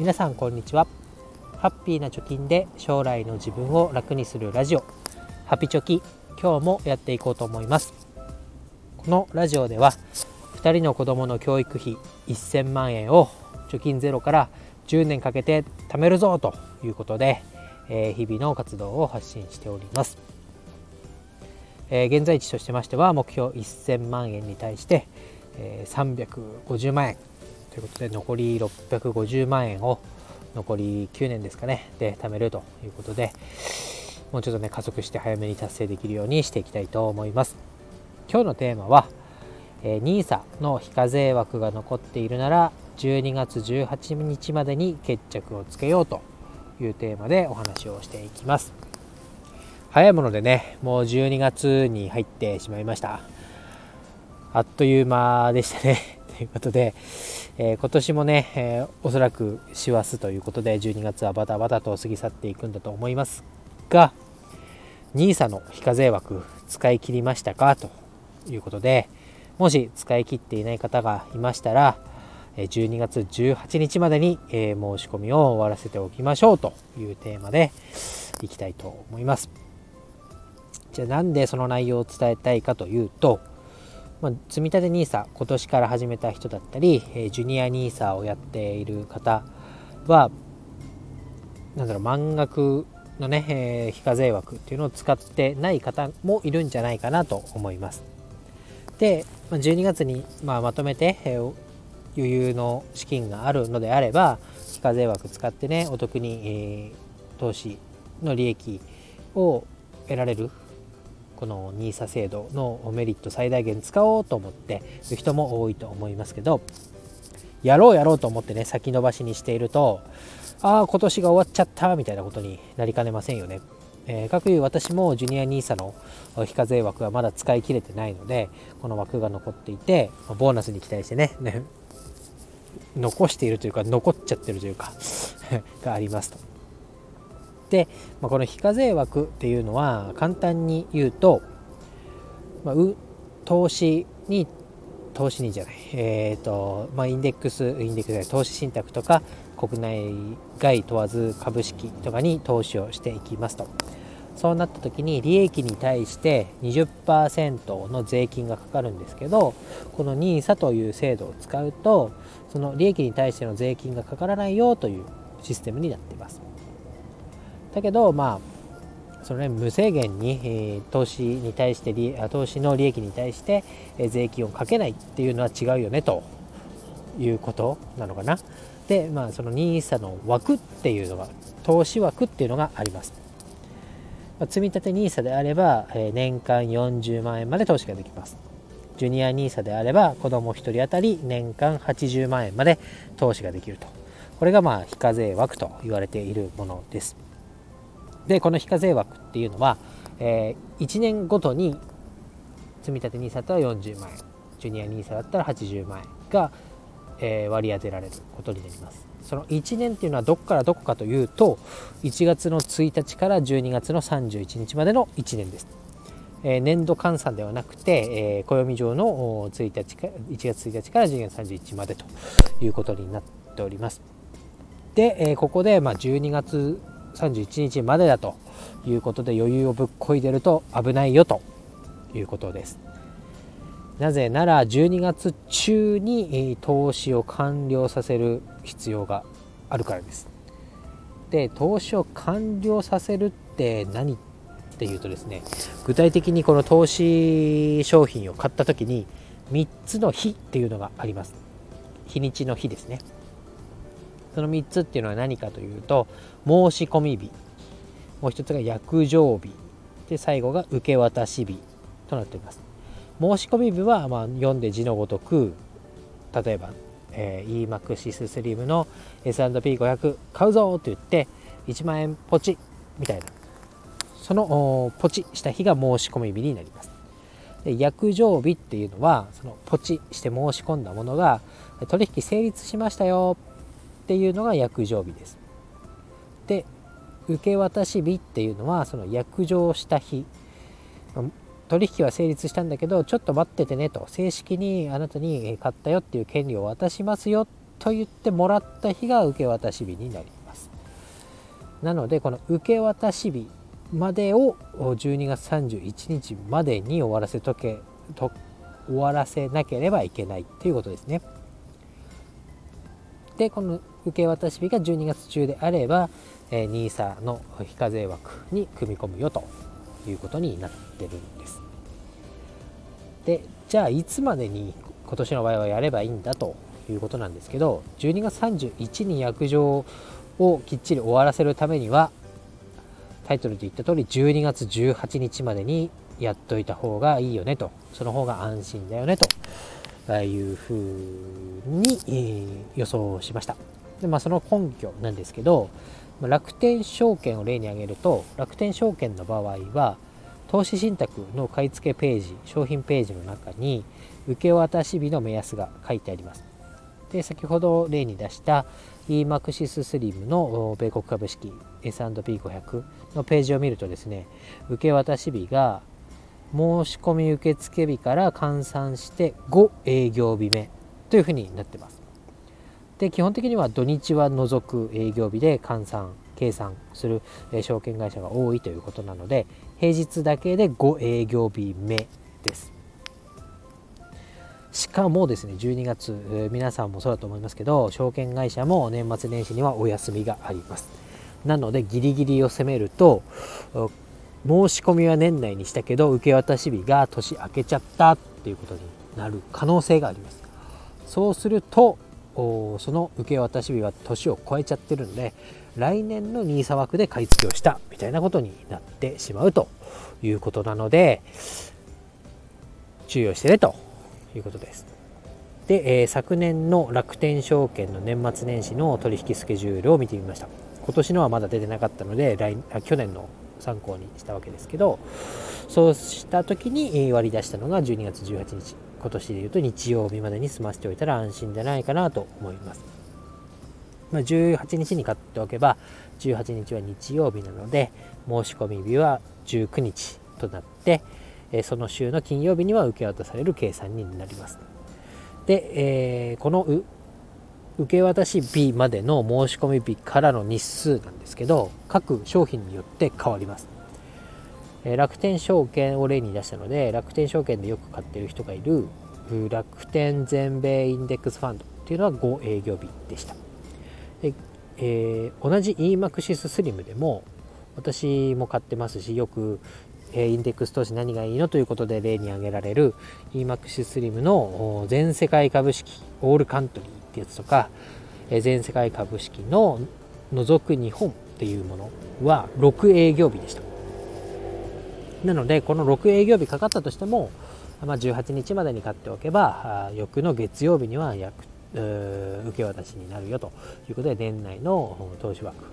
皆さんこんにちは。ハッピーな貯金で将来の自分を楽にするラジオ。ハピチョキ今日もやっていこうと思います。このラジオでは2人の子供の教育費1000万円を貯金ゼロから10年かけて貯めるぞということで、えー、日々の活動を発信しております、え、現在地としてましては目標1000万円に対して、え、350万円。ということで残り650万円を残り9年ですかねで貯めるということでもうちょっとね加速して早めに達成できるようにしていきたいと思います。今日のテーマは、NISA の非課税枠が残っているなら12月18日までに決着をつけようというテーマでお話をしていきます。早いものでねもう12月に入ってしまいました。あっという間でしたね。ということで、えー、今年もね、えー、おそらく師走ということで12月はバタバタと過ぎ去っていくんだと思いますが NISA の非課税枠使い切りましたかということでもし使い切っていない方がいましたら12月18日までに申し込みを終わらせておきましょうというテーマでいきたいと思います。じゃあなんでその内容を伝えたいかというとまあ、積立 NISA 今年から始めた人だったり、えー、ジュニア NISA をやっている方はなんだろう満額のね、えー、非課税枠っていうのを使ってない方もいるんじゃないかなと思います。で、まあ、12月に、まあ、まとめて、えー、余裕の資金があるのであれば非課税枠使ってねお得に、えー、投資の利益を得られるこの NISA 制度のメリット最大限使おうと思ってる人も多いと思いますけどやろうやろうと思ってね先延ばしにしているとああ今年が終わっちゃったみたいなことになりかねませんよね。えー、かくいう私もジュニア NISA の非課税枠はまだ使い切れてないのでこの枠が残っていてボーナスに期待してね 残しているというか残っちゃってるというか がありますと。で、まあ、この非課税枠っていうのは簡単に言うと、まあ、投資に投資にじゃない、えーとまあ、インデックスインデックスで投資信託とか国内外問わず株式とかに投資をしていきますと。そうなった時に利益に対して20%の税金がかかるんですけどこの NISA という制度を使うとその利益に対しての税金がかからないよというシステムになっています。だけどまあそのね無制限に、えー、投資に対して投資の利益に対して、えー、税金をかけないっていうのは違うよねということなのかな。でまあその NISA の枠っていうのが投資枠っていうのがあります。まあ、積立 NISA であれば、え、年間40万円まで投資ができます。ジュニア NISA であれば子供1人当たり年間80万円まで投資ができると。これがまあ非課税枠と言われているものです。でこの非課税枠っていうのは、えー、1年ごとに積立 NISA だったら40万円ジュニア NISA だったら80万円が、えー、割り当てられることになります。その1年っていうのはどこからどこかというと1月の1日から12月の31日までの1年です、えー、年度換算ではなくて、えー、暦上の1日か1月1日から12月31日までということになっております。で、え、ここで、まあ、12月31日までだということで余裕をぶっこいでると危ないよということです。なぜなら12月中に投資を完了させる必要があるからです。で投資を完了させるって何っていうとですね具体的にこの投資商品を買った時に3つの日っていうのがあります。日にちの日ですね。その3つっていうのは何かというと申し込み日。もう一つが約定日。で最後が受け渡し日となっております。申し込み日はまあ読んで字のごとく例えば、えー、EMAXIS スリムの S&P500 買うぞと言って1万円ポチみたいな。そのポチした日が申し込み日になります。で約定日っていうのはそのポチして申し込んだものが取引成立しましたよ。っていうのが約定日です。で受け渡し日っていうのはその約定した日。取引は成立したんだけどちょっと待っててねと。正式にあなたに買ったよっていう権利を渡しますよと言ってもらった日が受け渡し日になります。なのでこの受け渡し日までを12月31日までに終わらせとけと終わらせなければいけないということですね。でこの受け渡し日が12月中であれば、え NISA の非課税枠に組み込むよということになってるんです。でじゃあいつまでに今年の場合はやればいいんだということなんですけど12月31に約定をきっちり終わらせるためにはタイトルで言った通り12月18日までにやっといた方がいいよねと。その方が安心だよねというふうに、予想しました。で、まあ、その根拠なんですけど楽天証券を例に挙げると楽天証券の場合は投資信託の買い付けページ商品ページの中に受け渡し日の目安が書いてあります。で先ほど例に出した EMAXIS スリムの米国株式 S&P500 のページを見るとですね受け渡し日が申し込み受付日から換算して5営業日目というふうになってます。で基本的には土日は除く営業日で換算計算する証券会社が多いということなので平日だけで5営業日目です。しかもですね12月、皆さんもそうだと思いますけど証券会社も年末年始にはお休みがあります。なのでギリギリを攻めると申し込みは年内にしたけど受け渡し日が年明けちゃったっていうことになる可能性があります。そうするとその受け渡し日は年を超えちゃってるんで来年の NISA 枠で買い付けをしたみたいなことになってしまうということなので注意をしてねということです。で、えー、昨年の楽天証券の年末年始の取引スケジュールを見てみました。今年のはまだ出てなかったので来あ去年の参考にしたわけですけどそうした時に割り出したのが12月18日今年でいうと日曜日までに済ませておいたら安心じゃないかなと思います、まあ、18日に買っておけば18日は日曜日なので申し込み日は19日となってその週の金曜日には受け渡される計算になります。で、えー、この受け渡し日までの申し込み日からの日数なんですけど各商品によって変わります。楽天証券を例に出したので楽天証券でよく買ってる人がいる楽天全米インデックスファンドっていうのは5営業日でした。でえー、同じ EMAXIS スリムでも私も買ってますしよくえインデックス投資何がいいのということで例に挙げられる EMAX スリムの全世界株式オールカントリーってやつとかえ全世界株式の除く日本っていうものは6営業日でしたなのでこの6営業日かかったとしても、まあ、18日までに買っておけば翌の月曜日には約受け渡しになるよということで年内の投資枠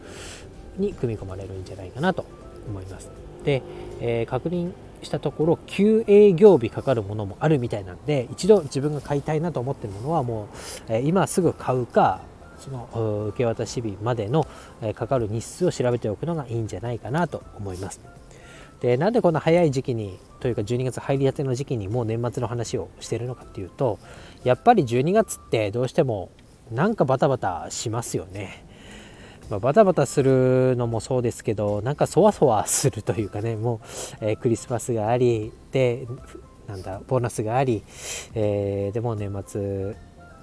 に組み込まれるんじゃないかなと思います。で、えー、確認したところ9営業日かかるものもあるみたいなんで一度自分が買いたいなと思っているものはもう、えー、今すぐ買うかその受け渡し日までの、かかる日数を調べておくのがいいんじゃないかなと思います。でなんでこんな早い時期にというか12月入りたての時期にもう年末の話をしてるのかっていうとやっぱり12月ってどうしてもなんかバタバタしますよね。まあ、バタバタするのもそうですけどなんかそわそわするというかねもう、えー、クリスマスがありでなんだボーナスがあり、えー、でも年末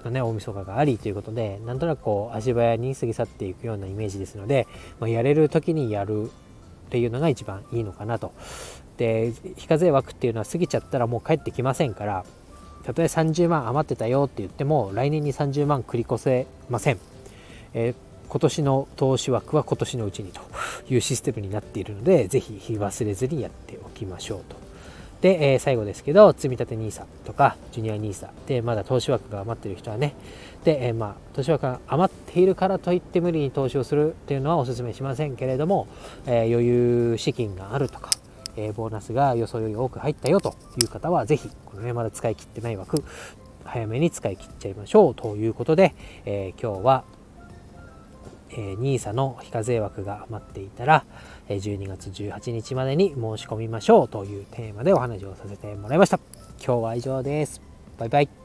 のね大晦日がありということでなんとなくこう足早に過ぎ去っていくようなイメージですので、まあ、やれる時にやるっていうのが一番いいのかなと。で非課税枠っていうのは過ぎちゃったらもう帰ってきませんからたとえ30万余ってたよって言っても来年に30万繰り越せません。えー今年の投資枠は今年のうちにというシステムになっているので、ぜひ忘れずにやっておきましょうと。で、えー、最後ですけど、積立 NISA とか、ジュニア NISA で、まだ投資枠が余ってる人はね、で、えー、まあ、投資枠が余っているからといって無理に投資をするっていうのはお勧めしませんけれども、えー、余裕資金があるとか、えボーナスが予想より多く入ったよという方は、ぜひ、このね、まだ使い切ってない枠、早めに使い切っちゃいましょうということで、え今日はえ NISA の非課税枠が余っていたら、え12月18日までに申し込みましょうというテーマでお話をさせてもらいました。今日は以上です。バイバイ。